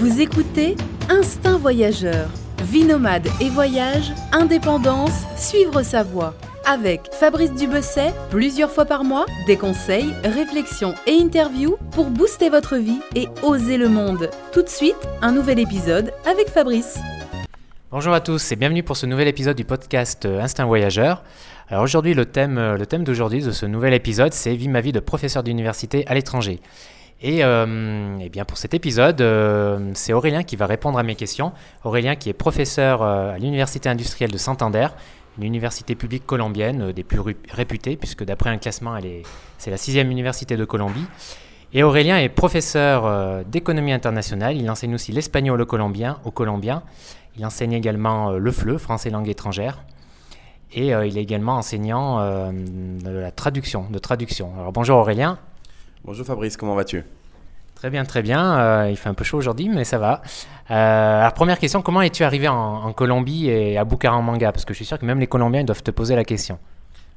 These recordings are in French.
Vous écoutez Instinct Voyageur. Vie nomade et voyage, indépendance, suivre sa voie. Avec Fabrice Dubesset, plusieurs fois par mois, des conseils, réflexions et interviews pour booster votre vie et oser le monde. Tout de suite, un nouvel épisode avec Fabrice. Bonjour à tous et bienvenue pour ce nouvel épisode du podcast euh, Instinct Voyageur. Alors aujourd'hui, le thème, euh, le thème d'aujourd'hui de ce nouvel épisode, c'est Vie ma vie de professeur d'université à l'étranger. Et, euh, eh bien pour cet épisode, euh, c'est Aurélien qui va répondre à mes questions. Aurélien qui est professeur euh, à l'Université industrielle de Santander, une université publique colombienne des plus réputées, puisque d'après un classement, c'est la sixième université de Colombie. Et Aurélien est professeur d'économie internationale. Il enseigne aussi l'espagnol au colombien, au colombien. Il enseigne également le FLE, français langue étrangère. Et il est également enseignant de la traduction, de traduction. Alors bonjour Aurélien. Bonjour Fabrice, comment vas-tu? Très bien, très bien. Euh, il fait un peu chaud aujourd'hui, mais ça va. Euh, alors, première question, comment es-tu arrivé en, Colombie et à Bucaramanga? Parce que je suis sûr que même les Colombiens doivent te poser la question.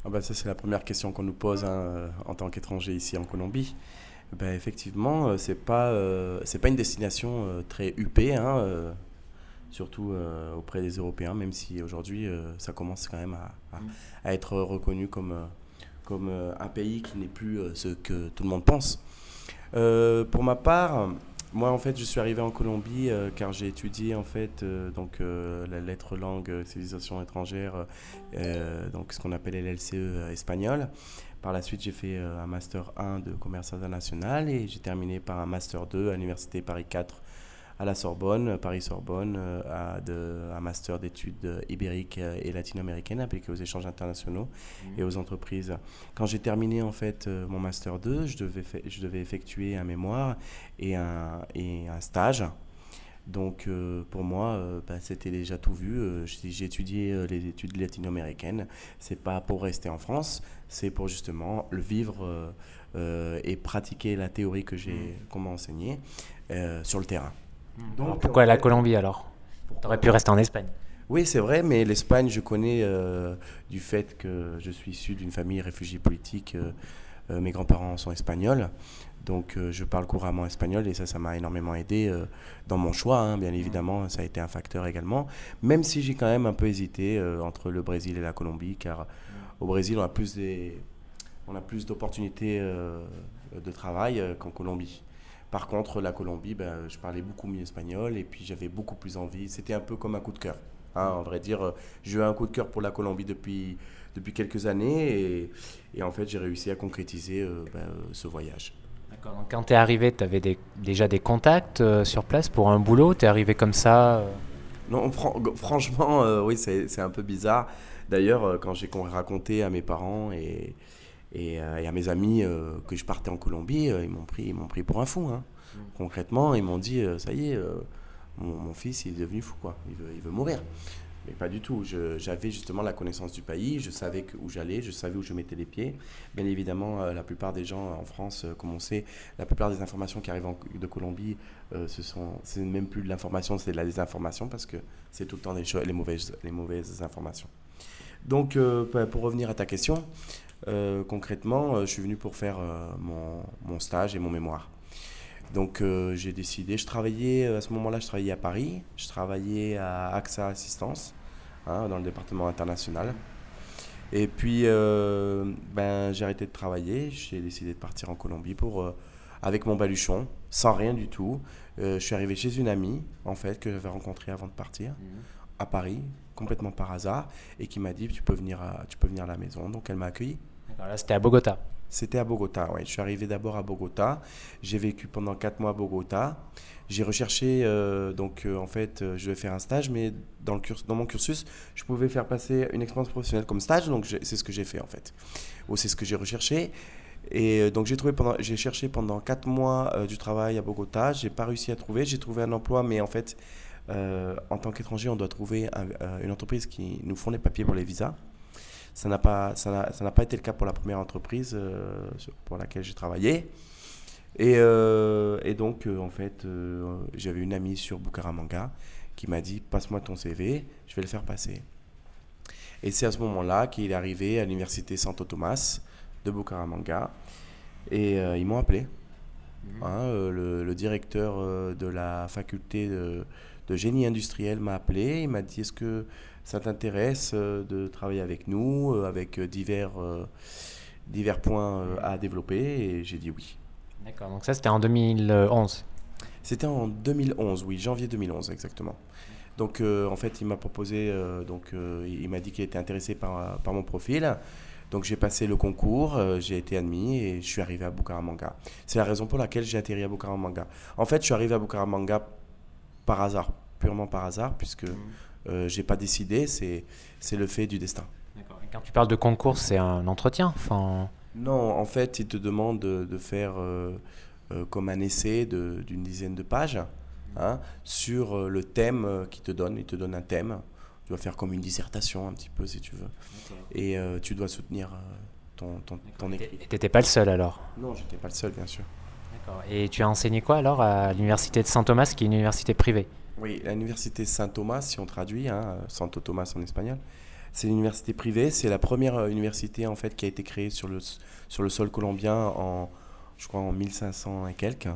Ah bah ça, c'est la première question qu'on nous pose hein, euh, en tant qu'étranger ici en Colombie. Ben, effectivement, c'est pas, c'est pas une destination très huppée, hein, surtout auprès des Européens, même si aujourd'hui, ça commence quand même à, à être reconnu comme comme euh, un pays qui n'est plus euh, ce que tout le monde pense. Euh, pour ma part, moi, en fait, je suis arrivé en Colombie car j'ai étudié en fait donc la lettre langue civilisation étrangère, donc ce qu'on appelle l'LCE espagnol. Par la suite, j'ai fait un master 1 de commerce international et j'ai terminé par un master 2 à l'université Paris 4 à la Sorbonne, Paris-Sorbonne, euh, à de, un master d'études ibériques et latino-américaines appliquées aux échanges internationaux mmh. et aux entreprises. Quand j'ai terminé en fait euh, mon master 2, je devais, je devais effectuer un mémoire et un, et un stage. Donc euh, pour moi, bah, c'était déjà tout vu. j'ai étudié les études latino-américaines. C'est pas pour rester en France, c'est pour justement le vivre et pratiquer la théorie que j'ai mmh. comment enseigner sur le terrain. Donc, pourquoi la Colombie alors Tu aurais pu rester en Espagne. Oui, c'est vrai, mais l'Espagne, je connais euh, du fait que je suis issu d'une famille réfugiée politique. Euh, euh, mes grands-parents sont espagnols, donc je parle couramment espagnol et ça, ça m'a énormément aidé dans mon choix. Hein, bien évidemment, ça a été un facteur également. Même si j'ai quand même un peu hésité entre le Brésil et la Colombie, car au Brésil, on a plus des, on a plus d'opportunités de travail qu'en Colombie. Par contre, la Colombie, ben, je parlais beaucoup mieux espagnol et puis j'avais beaucoup plus envie. C'était un peu comme un coup de cœur. Hein, en vrai dire, euh, j'ai eu un coup de cœur pour la Colombie depuis, depuis quelques années et, et en fait, j'ai réussi à concrétiser euh, ben, euh, ce voyage. D'accord. Donc, quand tu es arrivé, tu avais déjà des contacts sur place pour un boulot? Tu es arrivé comme ça Non, franchement, oui, c'est un peu bizarre. D'ailleurs, quand j'ai raconté à mes parents et, euh, et, à mes amis euh, que je partais en Colombie, euh, ils m'ont pris, ils pris pour un fou. Hein. Mm. Concrètement, ils m'ont dit, ça y est, mon, fils il est devenu fou, quoi. Il veut, il veut mourir. Mais pas du tout. J'avais justement la connaissance du pays, je savais où j'allais, je savais où je mettais les pieds. Bien évidemment, la plupart des gens en France, comme on sait, la plupart des informations qui arrivent de Colombie, ce sont, c'est même plus de l'information, c'est de la désinformation parce que c'est tout le temps les, les, mauvaises, les mauvaises informations. Donc, pour revenir à ta question, euh, concrètement, euh, je suis venu pour faire euh, mon, mon, stage et mon mémoire. Donc j'ai décidé, je travaillais, à ce moment-là, je travaillais à Paris, je travaillais à AXA Assistance, hein, dans le département international. Et puis, ben, j'ai arrêté de travailler, j'ai décidé de partir en Colombie pour, avec mon baluchon, sans rien du tout. je suis arrivé chez une amie, en fait, que j'avais rencontrée avant de partir, mmh. à Paris, complètement par hasard, et qui m'a dit, tu peux venir à, tu peux venir à la maison. Donc elle m'a accueilli. Là, c'était à Bogota. C'était à Bogota, oui. Je suis arrivé d'abord à Bogota. J'ai vécu pendant quatre mois à Bogota. J'ai recherché, euh, donc euh, en fait, euh, je vais faire un stage, mais dans, le dans mon cursus, je pouvais faire passer une expérience professionnelle comme stage, donc c'est ce que j'ai fait en fait. Ou c'est ce que j'ai recherché. Et donc j'ai trouvé pendant, j'ai cherché pendant quatre mois du travail à Bogota. J'ai pas réussi à trouver. J'ai trouvé un emploi, mais en fait, en tant qu'étranger, on doit trouver une entreprise qui nous font les papiers pour les visas. Ça n'a pas, ça n'a pas été le cas pour la première entreprise euh, pour laquelle j'ai travaillé. Et, euh, et donc, euh, en fait, j'avais une amie sur Bucaramanga qui m'a dit Passe-moi ton CV, je vais le faire passer. Et c'est à ce moment-là qu'il est arrivé à l'université Santo Tomas de Bucaramanga. Et ils m'ont appelé. Mhm. Hein, le, le, directeur de la faculté de, de génie industriel m'a appelé. Il m'a dit Est-ce que ça t'intéresse de travailler avec nous, avec divers, divers points à développer? Et j'ai dit oui. D'accord, donc ça c'était en 2011 C'était en 2011, oui, janvier 2011 exactement. Donc euh, en fait, il m'a proposé, euh, donc euh, il m'a dit qu'il était intéressé par, par mon profil. Donc j'ai passé le concours, j'ai été admis et je suis arrivé à Bucaramanga. C'est la raison pour laquelle j'ai atterri à Bucaramanga. En fait, je suis arrivé à Bucaramanga par hasard, purement par hasard, puisque mmh. J'ai pas décidé, c'est c'est le fait du destin. D'accord. quand tu parles de concours, c'est un entretien, enfin. Non, en fait, il te demande de, de faire comme un essai d'une dizaine de pages. Hein, sur euh, le thème euh, qu'il te donne. Il te donne un thème. Tu dois faire comme une dissertation un petit peu si tu veux. Et euh, tu dois soutenir ton, ton, ton écrit. Et tu n'étais pas le seul alors? Non, j'étais pas le seul bien sûr. D'accord. Et tu as enseigné quoi alors à l'université de Saint-Thomas, qui est une université privée? Oui, l'université Saint-Thomas, si on traduit, hein, Santo Thomas en espagnol. C'est une université privée, c'est la première université en fait qui a été créée sur le, sur le sol colombien en, je crois, en 1500 et quelques.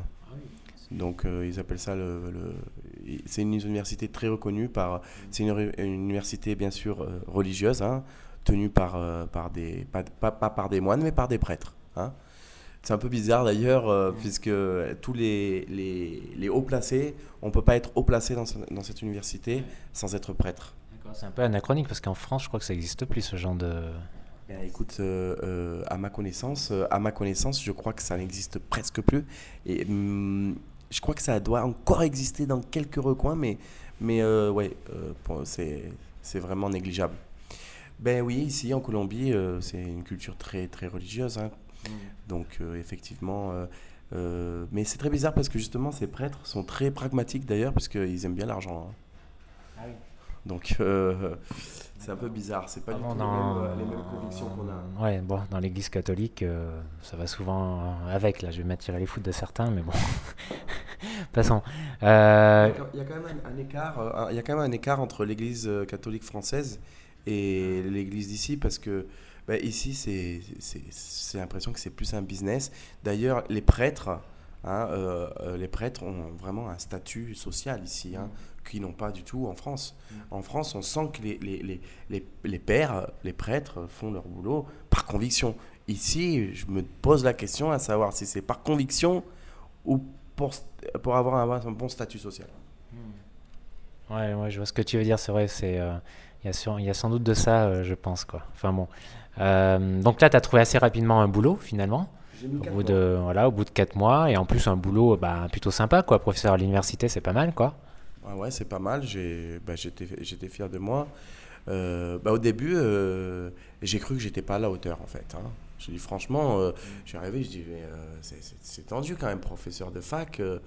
Donc euh, ils appellent ça le, c'est une université très reconnue par c'est une, université bien sûr euh, religieuse hein, tenue par euh, par des pas, pas, par des moines mais par des prêtres hein. C'est un peu bizarre d'ailleurs puisque tous les, les, les, hauts placés on peut pas être haut placé dans, dans cette université sans être prêtre. C'est un peu anachronique parce qu'en France je crois que ça n'existe plus ce genre de eh, écoute, à ma connaissance, à ma connaissance, je crois que ça n'existe presque plus. Et hum, je crois que ça doit encore exister dans quelques recoins, mais, mais euh, ouais, euh, c'est vraiment négligeable. Ben oui, ici en Colombie, euh, c'est une culture très, très religieuse. Hein. Mm. Donc effectivement, mais c'est très bizarre parce que justement, ces prêtres sont très pragmatiques d'ailleurs, parce qu'ils aiment bien l'argent. Hein. Ah oui. Donc c'est un peu bizarre, c'est pas du tout les, mêmes, convictions qu'on a. Ouais, bon, dans l'église catholique, ça va souvent avec. Là, je vais m'attirer les foudres de certains, mais bon. Passons. Euh, il y a quand même un, écart. Euh, il y a quand même un écart entre l'Église euh, catholique française et l'Église d'ici parce que bah, ici c'est l'impression que c'est plus un business. D'ailleurs, les prêtres. Hein, les prêtres ont vraiment un statut social ici, hein, qu'ils n'ont pas du tout en France. En France, on sent que les, les, les, les, pères, les prêtres font leur boulot par conviction. Ici, je me pose la question à savoir si c'est par conviction ou pour, pour avoir un, bon statut social. Hmm. Ouais, ouais, je vois ce que tu veux dire, c'est vrai, c'est euh, il y, y, a sans doute de ça, euh, je pense. Quoi. Enfin bon. Euh, donc là, tu as trouvé assez rapidement un boulot, finalement au bout, de, voilà, au bout de 4 mois, et en plus un boulot bah, plutôt sympa, quoi. Professeur à l'université, c'est pas mal, quoi. Ouais, ouais c'est pas mal, bah, j'étais fier de moi. bah, au début, j'ai cru que j'étais pas à la hauteur, en fait. Hein. Je dis franchement, euh, je suis arrivé, je dis euh, c'est tendu quand même, professeur de fac. Euh,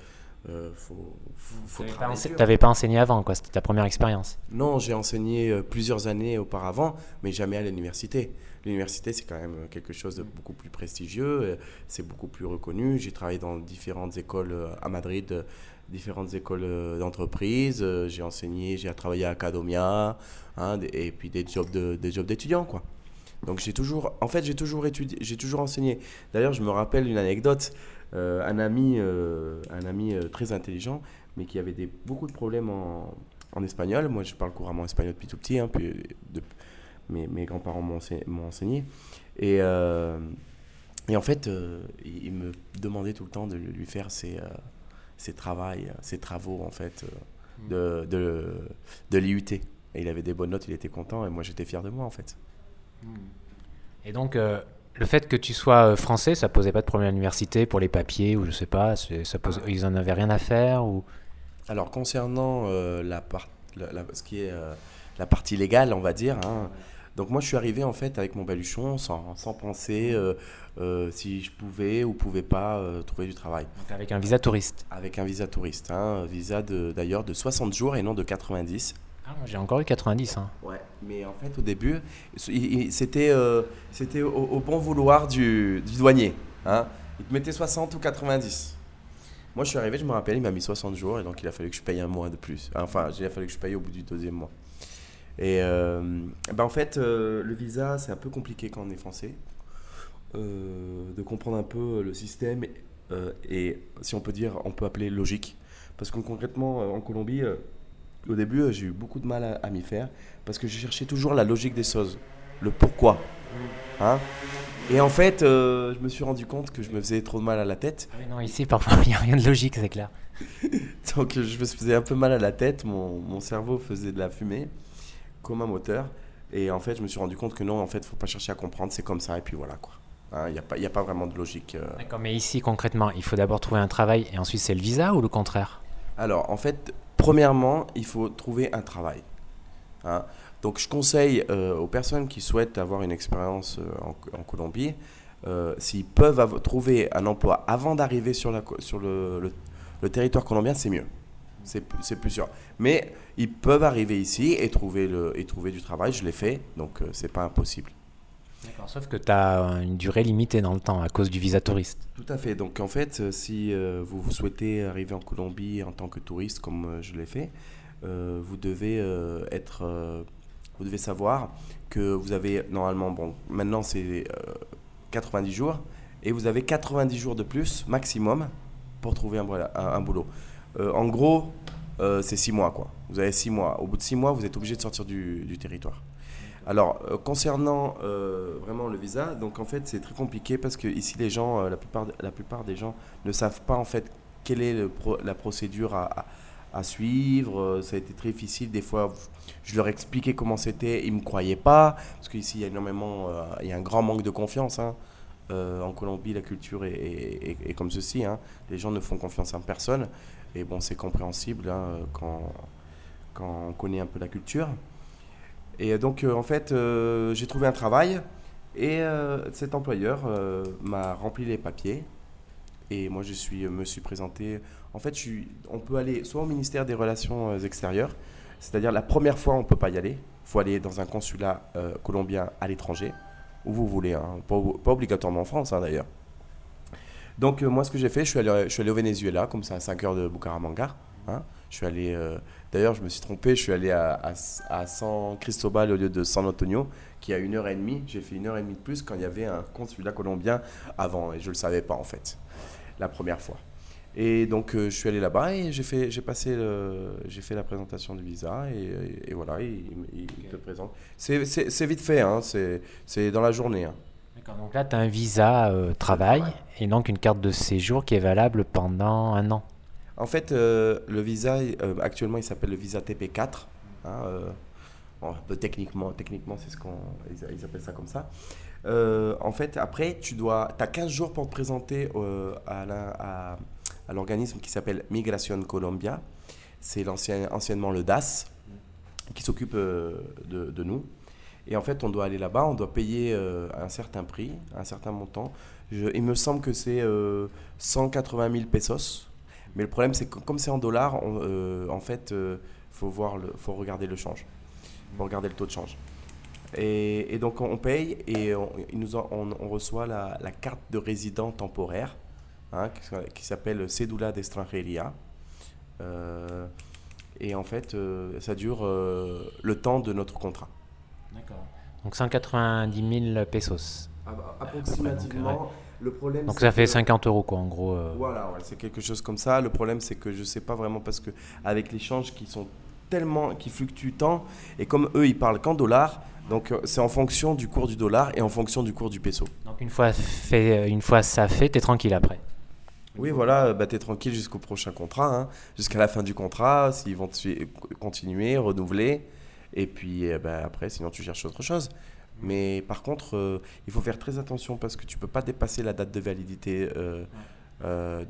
euh faut, faut, Tu n'avais pas enseigné avant, quoi. C'était ta première expérience. Non, j'ai enseigné plusieurs années auparavant, mais jamais à l'université. L'université, c'est quand même quelque chose de beaucoup plus prestigieux, c'est beaucoup plus reconnu. J'ai travaillé dans différentes écoles à Madrid, différentes écoles d'entreprise. J'ai enseigné, j'ai travaillé à Academia, hein, et puis des jobs de, des jobs d'étudiants, quoi. Donc j'ai toujours, en fait, j'ai toujours étudié, j'ai toujours enseigné. D'ailleurs, je me rappelle une anecdote. Euh, un ami, euh, un ami euh, très intelligent, mais qui avait des, beaucoup de problèmes en, en, espagnol. Moi, je parle couramment espagnol depuis tout petit, hein, puis mes, mes grands-parents m'ont enseigné. Et, et en fait, il, me demandait tout le temps de lui faire ses, ses, travails, ses travaux en fait, de, de, de l'IUT. Et il avait des bonnes notes, il était content, et moi j'étais fier de moi en fait. Hmm. Et donc, euh, le fait que tu sois euh, français, ça posait pas de problème à l'université pour les papiers ou je sais pas, ça pose, ils en avaient rien à faire ou? Alors, concernant euh, la, part, ce qui est la partie légale, on va dire. Hein, donc moi, je suis arrivé en fait avec mon baluchon, sans, sans penser si je pouvais ou pouvais pas trouver du travail. Donc avec un visa touriste. Avec un visa touriste, hein, visa d'ailleurs de, de 60 jours et non de 90. Ah, j'ai encore eu 90. Hein. Ouais, mais en fait, au début, c'était euh, c'était au, bon vouloir du, du douanier. Hein. Il te mettait 60 ou 90. Moi, je suis arrivé, je me rappelle, il m'a mis 60 jours et donc il a fallu que je paye un mois de plus. Enfin, il a fallu que je paye au bout du deuxième mois. Et euh, ben en fait, euh, le visa, c'est un peu compliqué quand on est français. de comprendre un peu le système euh, et si on peut dire, on peut appeler logique. Parce que concrètement, euh, en Colombie, euh, au début, euh, j'ai eu beaucoup de mal à, à m'y faire parce que je cherchais toujours la logique des choses, le pourquoi. Hein et en fait, euh, je me suis rendu compte que je me faisais trop de mal à la tête. Ah oui, non, ici, parfois, il n'y a rien de logique, c'est clair. Donc je me faisais un peu mal à la tête, mon, mon cerveau faisait de la fumée comme un moteur. Et en fait, je me suis rendu compte que non, en fait, faut pas chercher à comprendre, c'est comme ça, et puis voilà quoi. Hein, Il n'y a, pas- y a pas vraiment de logique. euh. D'accord, mais ici, concrètement, il faut d'abord trouver un travail et ensuite c'est le visa ou le contraire? Alors, en fait, premièrement, il faut trouver un travail. Hein. Donc, je conseille euh, aux personnes qui souhaitent avoir une expérience euh, en, en Colombie, s'ils peuvent trouver un emploi avant d'arriver sur, la, sur le, le- le territoire colombien, c'est mieux. C'est plus sûr. Mais ils peuvent arriver ici et trouver, le, et trouver du travail. Je l'ai fait, donc euh, c'est pas impossible. D'accord, sauf que tu as une durée limitée dans le temps à cause du visa touriste. Tout à fait. Donc en fait, euh, si euh, vous souhaitez arriver en Colombie en tant que touriste, comme euh, je l'ai fait, euh, vous devez être, vous devez savoir que vous avez normalement, bon, maintenant c'est euh, 90 jours, et vous avez 90 jours de plus maximum pour trouver un, un- un boulot. Euh, en gros, euh, c'est 6 mois quoi. Vous avez 6 mois. Au bout de 6 mois, vous êtes obligé de sortir du, territoire. Alors, euh, concernant vraiment le visa, donc en fait, c'est très compliqué parce que ici, les gens, la, plupart, la plupart des gens ne savent pas en fait quelle est la procédure à, suivre. Ça a été très difficile. Des fois, je leur expliquais comment c'était, ils ne me croyaient pas parce qu'ici, il y a énormément, il y a un grand manque de confiance. hein. En Colombie, la culture est comme ceci. hein. Les gens ne font confiance en personne. Et bon, c'est compréhensible hein, quand, quand on connaît un peu la culture. Et donc, euh, en fait, euh, j'ai trouvé un travail et euh, cet employeur m'a rempli les papiers. Et moi, je suis, me suis présenté. En fait, on peut aller soit au ministère des Relations extérieures, c'est-à-dire la première fois, on ne peut pas y aller. Il faut aller dans un consulat colombien à l'étranger, où vous voulez, hein. pas, pas obligatoirement en France hein, d'ailleurs. Donc, euh, moi, ce que j'ai fait, je suis, allé, je suis allé au Venezuela, comme ça, à 5 heures de Bucaramanga. hein. Je suis allé. euh, D'ailleurs, je me suis trompé, je suis allé à, à, à San Cristobal au lieu de San Antonio, qui a une heure et demie. J'ai fait une heure et demie de plus quand il y avait un consulat colombien avant, et je ne le savais pas en fait, la première fois. Et donc, euh, je suis allé là-bas et j'ai fait, j'ai passé, j'ai fait la présentation du visa et, et- et voilà, il, il- il te présente. C'est- vite fait, hein, c'est c'est dans la journée. hein. D'accord, donc là, tu as un visa euh, travail et donc une carte de séjour qui est valable pendant un an. En fait, euh, le visa, euh, actuellement, il s'appelle le visa TP4. hein, bon, peu techniquement, techniquement c'est ce qu'on ils, ils appellent ça comme ça. En fait, après, tu dois, as 15 jours pour te présenter à la- à- à l'organisme qui s'appelle Migration Colombia. C'est l'ancien, anciennement le DAS qui s'occupe de, de nous. Et en fait, on doit aller là-bas, on doit payer euh, un certain prix, un certain montant. Il me semble que c'est euh, 180 000 pesos. Mais le problème, c'est que comme c'est en dollars, on- euh, en fait, il faut, voir faut regarder le change. regarder le taux de change. Et, donc, on paye et on, nous on, reçoit la, carte de résident temporaire hein, qui, s'appelle Cédula d'Estrangeria. Euh, et en fait, euh, ça dure euh, le temps de notre contrat. D'accord. Donc 190 000 pesos. approximativement, le problème. Donc c'est ça fait que- 50 euros, quoi, en gros. euh. Voilà, ouais, c'est quelque chose comme ça. Le problème, c'est que je sais pas vraiment parce que avec les changes qui sont tellement, qui fluctuent tant, et comme eux, ils parlent qu'en dollars, donc euh, c'est en fonction du cours du dollar et en fonction du cours du peso. Donc une fois, fait, une fois ça fait, tu es tranquille après. Oui, voilà, euh, bah, t'es tranquille jusqu'au prochain contrat, hein, jusqu'à la fin du contrat, s'ils vont continuer, renouveler, et puis euh, bah, après, sinon tu cherches autre chose. Mais par contre, euh, il faut faire très attention parce que tu peux pas dépasser la date de validité euh, euh,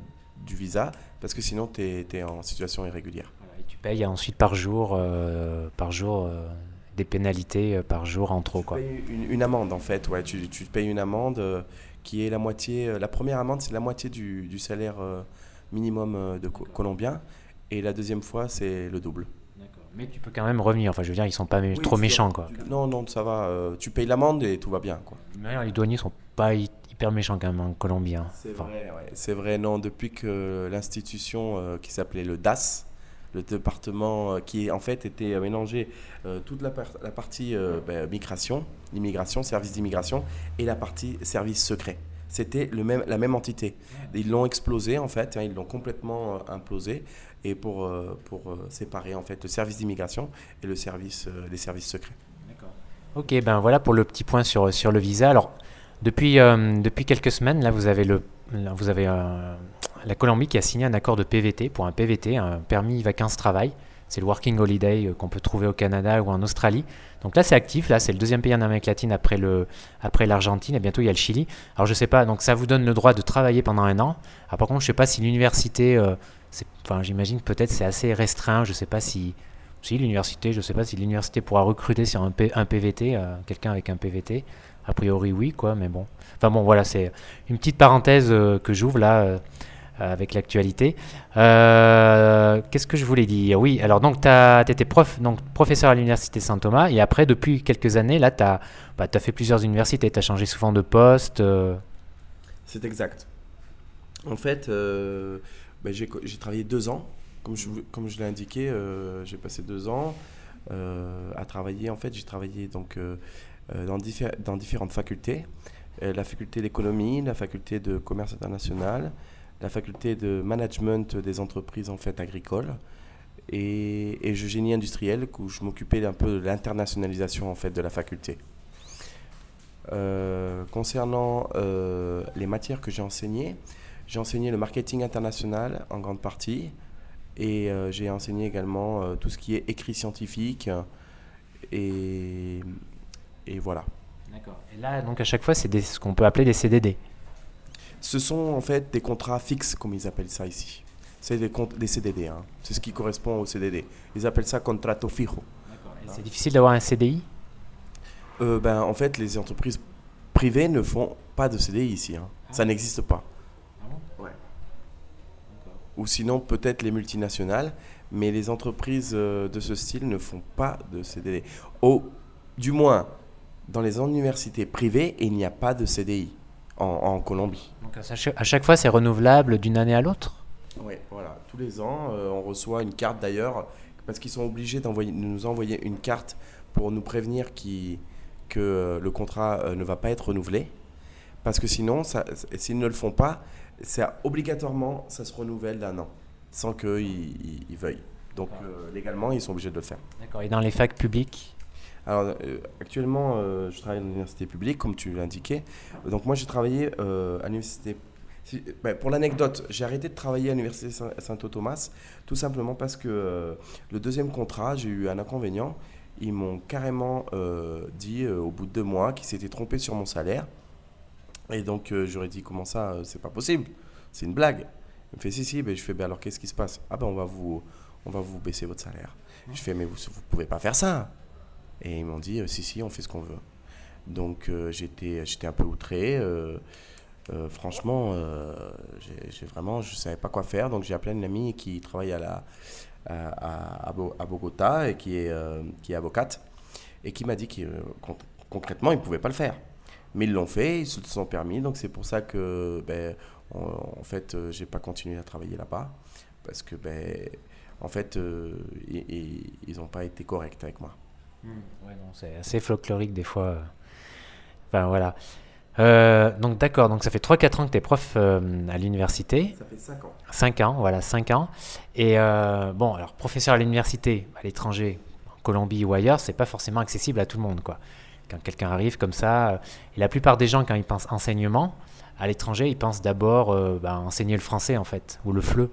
du visa, parce que sinon tu es, en situation irrégulière. Et tu payes ensuite par jour, par jour des pénalités par jour en trop, Tu quoi. une, une amende en fait, ouais, tu, tu payes une amende qui est la moitié, la première amende c'est la moitié du, du salaire minimum de co- colombien, et la deuxième fois c'est le double. Mais tu peux quand même revenir. Enfin, je veux dire, ils sont pas Oui, trop méchants, dois- quoi. tu- Non, non, ça va. euh, tu payes l'amende et tout va bien. Quoi. Les douaniers sont pas hy- hyper méchants quand même en Colombie. hein. C'est Enfin, vrai, ouais. C'est vrai, non. Depuis que l'institution euh, qui s'appelait le DAS, le département euh, qui en fait était mélangé toute la, par- la partie ben, migration, immigration, service d'immigration, et la partie service secret. c'était le même, la même entité. Ils l'ont explosé en fait, hein, ils l'ont complètement euh, implosé et pour, euh, pour euh, séparer en fait le service d'immigration et le service, euh, les services secrets. Ok, ben voilà pour le petit point sur, sur le visa. Alors, depuis, euh, depuis quelques semaines, là, vous avez, le, là, vous avez euh, la Colombie qui a signé un accord de PVT pour un PVT, un permis vacances-travail. C'est le Working Holiday euh, qu'on peut trouver au Canada ou en Australie. Donc là, c'est actif. Là, c'est le deuxième pays en Amérique latine après, le, après l'Argentine. Et bientôt, il y a le Chili. Alors, je sais pas. Donc, ça vous donne le droit de travailler pendant un an. Alors, par contre, je sais pas si l'université. euh, Enfin, j'imagine peut-être c'est assez restreint. Je sais pas si. Si l'université, je sais pas si l'université pourra recruter sur un, P- un PVT, euh, quelqu'un avec un PVT. A priori, oui, quoi, mais bon. Enfin bon, voilà, c'est une petite parenthèse euh, que j'ouvre là euh, avec l'actualité. Qu'est-ce que je voulais dire? Oui, alors donc tu étais prof, donc professeur à l'université Saint-Thomas, et après, depuis quelques années, là, tu as, bah, t'as fait plusieurs universités, tu as changé souvent de poste. C'est exact. En fait, ben, j'ai travaillé deux ans. Comme je, l'ai indiqué, euh, j'ai passé deux ans euh, à travailler. En fait, j'ai travaillé donc, euh, dans, dans différentes facultés. La faculté d'économie, la faculté de commerce international, la faculté de management des entreprises en fait agricoles et, et je génie industriel où je m'occupais un peu de l'internationalisation en fait de la faculté. Concernant les matières que j'ai enseignées, j'ai enseigné le marketing international en grande partie et euh, j'ai enseigné également euh, tout ce qui est écrit scientifique et, et voilà. Et là, donc à chaque fois, c'est ce qu'on peut appeler des CDD. Ce sont en fait des contrats fixes comme ils appellent ça ici. C'est des, des CDD, hein. c'est ce qui correspond au CDD. Ils appellent ça contrato fijo. C'est difficile d'avoir un CDI Euh, ben, en fait, les entreprises privées ne font pas de CDI ici. hein. Ça n'existe pas. Ou sinon, peut-être les multinationales, mais les entreprises euh, de ce style ne font pas de CDD. Au, du moins, dans les universités privées, il n'y a pas de CDI en, en Colombie. Donc à chaque, fois, c'est renouvelable d'une année à l'autre? Oui, voilà. Tous les ans, euh, on reçoit une carte d'ailleurs, parce qu'ils sont obligés de nous envoyer une carte pour nous prévenir qui, que euh, le contrat ne va pas être renouvelé. Parce que sinon, s'ils ne le font pas, ça, obligatoirement, ça se renouvelle d'un an, sans qu'ils ils- ils veuillent. Donc euh, légalement, ils sont obligés de le faire. D'accord. Et dans les facs publiques? Alors, euh, actuellement, euh, je travaille à l'université publique, comme tu l'indiquais. Donc, moi, j'ai travaillé à l'université. si- ben, pour l'anecdote, j'ai arrêté de travailler à l'université Saint- Saint-Thomas, tout simplement parce que le deuxième contrat, j'ai eu un inconvénient. Ils m'ont carrément dit au bout de deux mois qu'ils s'étaient trompés sur mon salaire. Et donc, euh, j'aurais dit comment ça, euh, c'est pas possible, c'est une blague. Il me fait si, si, ben, je fais ben, alors qu'est-ce qui se passe? Ah ben on va vous, on va vous baisser votre salaire. Je fais mais vous, vous pouvez pas faire ça. Et ils m'ont dit, euh, si, si, on fait ce qu'on veut. Donc j'étais, j'étais un peu outré. franchement, j'ai, vraiment, je ne savais pas quoi faire. Donc j'ai appelé une amie qui travaille à, la, à, à- à Bo- à Bogota et qui est, qui est avocate. Et qui m'a dit que con- concrètement, ils ne pouvaient pas le faire. Mais ils l'ont fait, ils se sont permis. Donc c'est pour ça que, ben, en, en fait, euh, j'ai pas continué à travailler là-bas. Parce que, ben, en fait, euh, ils n'ont pas été corrects avec moi. Ouais, non, c'est assez folklorique des fois. Enfin voilà. Euh, donc d'accord, donc ça fait 3-4 ans que tu es prof euh, à l'université. Ça fait 5 ans. 5 ans, voilà, 5 ans. Et euh, bon, alors professeur à l'université, à l'étranger, en Colombie ou ailleurs, c'est pas forcément accessible à tout le monde, quoi. Quand quelqu'un arrive comme ça, euh, et la plupart des gens, quand ils pensent enseignement, à l'étranger, ils pensent d'abord euh, bah, enseigner le français, en fait, ou le FLE.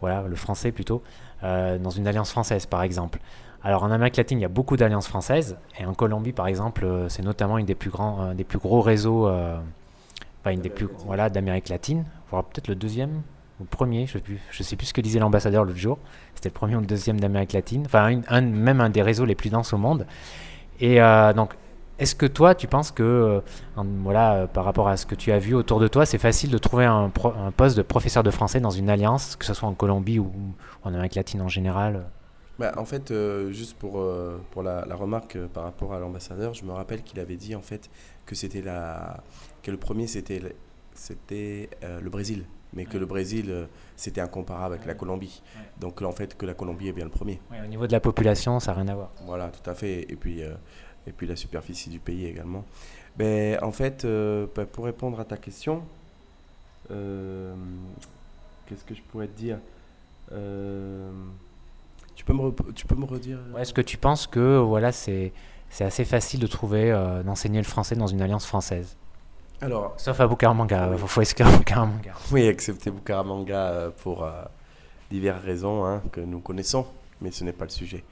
Voilà, le français plutôt, euh, dans une alliance française, par exemple. Alors en Amérique latine, il y a beaucoup d'alliances françaises, et en Colombie, par exemple, c'est notamment une des plus grands, un des plus gros réseaux, enfin une des plus, voilà, d'Amérique latine, voire peut-être le deuxième ou le premier, je sais plus, je sais plus ce que disait l'ambassadeur l'autre jour. C'était le premier ou le deuxième d'Amérique latine, enfin un- même un des réseaux les plus denses au monde. Et euh, donc, est-ce que toi, tu penses que, euh, voilà, euh, par rapport à ce que tu as vu autour de toi, c'est facile de trouver un, poste de professeur de français dans une alliance, que ce soit en Colombie ou, en Amérique latine en général? Bah, en fait, euh, juste pour, euh, pour la, la remarque par rapport à l'ambassadeur, je me rappelle qu'il avait dit en fait que c'était la que le premier c'était le- c'était le Brésil, mais que le Brésil c'était incomparable avec la Colombie. Donc en fait que la Colombie est bien le premier. Au niveau de la population, ça n'a rien à voir. Voilà, tout à fait. Et puis et puis la superficie du pays également. ben, En fait, euh, ben, pour répondre à ta question, euh, qu'est-ce que je pourrais te dire euh, tu, peux me tu peux me redire Ouais, Est-ce que tu penses que voilà, c'est assez facile de trouver, d'enseigner le français dans une alliance française? Alors, Sauf à Bucaramanga, Oui. il faut exclure Bucaramanga. oui, accepter Bucaramanga euh, pour diverses raisons hein, que nous connaissons, mais ce n'est pas le sujet.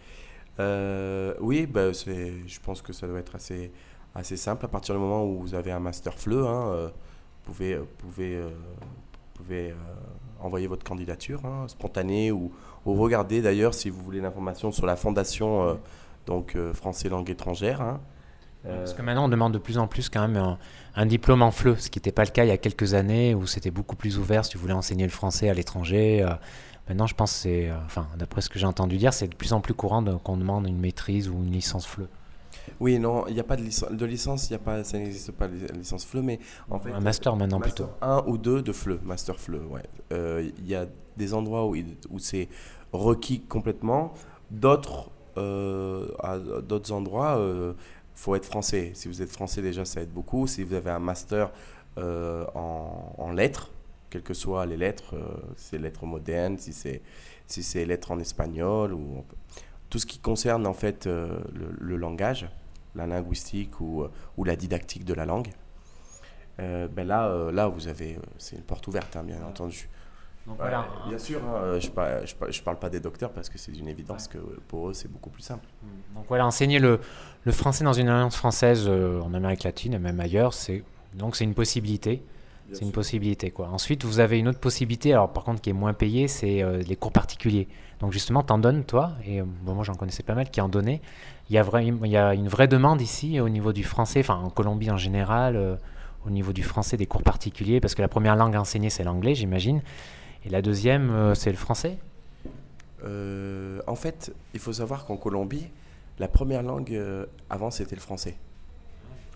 Euh, oui, c'est, je pense que ça doit être assez, assez simple à partir du moment où vous avez un master FLE. Hein, euh, vous pouvez, euh, pouvez, euh, pouvez envoyer votre candidature hein, spontanée ou, ou regarder d'ailleurs si vous voulez l'information sur la fondation donc français langue étrangère. hein. Parce que maintenant, on demande de plus en plus quand même un, un diplôme en FLE, ce qui n'était pas le cas il y a quelques années où c'était beaucoup plus ouvert si tu voulais enseigner le français à l'étranger. Maintenant, je pense que c'est, euh, enfin, d'après ce que j'ai entendu dire, c'est de plus en plus courant de- qu'on demande une maîtrise ou une licence FLE. Oui, non, il n'y a pas de, licence de licence, y a pas, ça n'existe pas la licence FLE, mais en fait, un master maintenant master plutôt. 1 ou 2 de FLE, master FLE, ouais. Euh, Il y a des endroits où, il- où c'est requis complètement, d'autres, euh, à d'autres endroits, il faut être français. Si vous êtes français déjà, ça aide beaucoup. Si vous avez un master en, en lettres, quelles que soient les lettres, euh, si c'est lettres modernes, si c'est si c'est lettres en espagnol ou tout ce qui concerne en fait euh, le, le langage, la linguistique ou, euh, ou la didactique de la langue. Euh, ben là, euh, là, vous avez, c'est une porte ouverte, hein, bien entendu. Donc Ouais, voilà. bien sûr, hein, je, par- je, par- je parle pas des docteurs parce que c'est une évidence que pour eux c'est beaucoup plus simple. Donc voilà, enseigner le, le français dans une alliance française euh, en Amérique latine et même ailleurs, c'est donc c'est une possibilité. C'est une possibilité quoi. Ensuite, vous avez une autre possibilité, alors par contre qui est moins payée, c'est euh, les cours particuliers. Donc justement, t'en donnes toi, et euh, bon, moi j'en connaissais pas mal qui en donnaient. Il y, a vrai, il y a une vraie demande ici au niveau du français, enfin en Colombie en général, euh, au niveau du français des cours particuliers, parce que la première langue enseignée c'est l'anglais, j'imagine, et la deuxième euh, c'est le français? En fait, il faut savoir qu'en Colombie, la première langue avant c'était le français.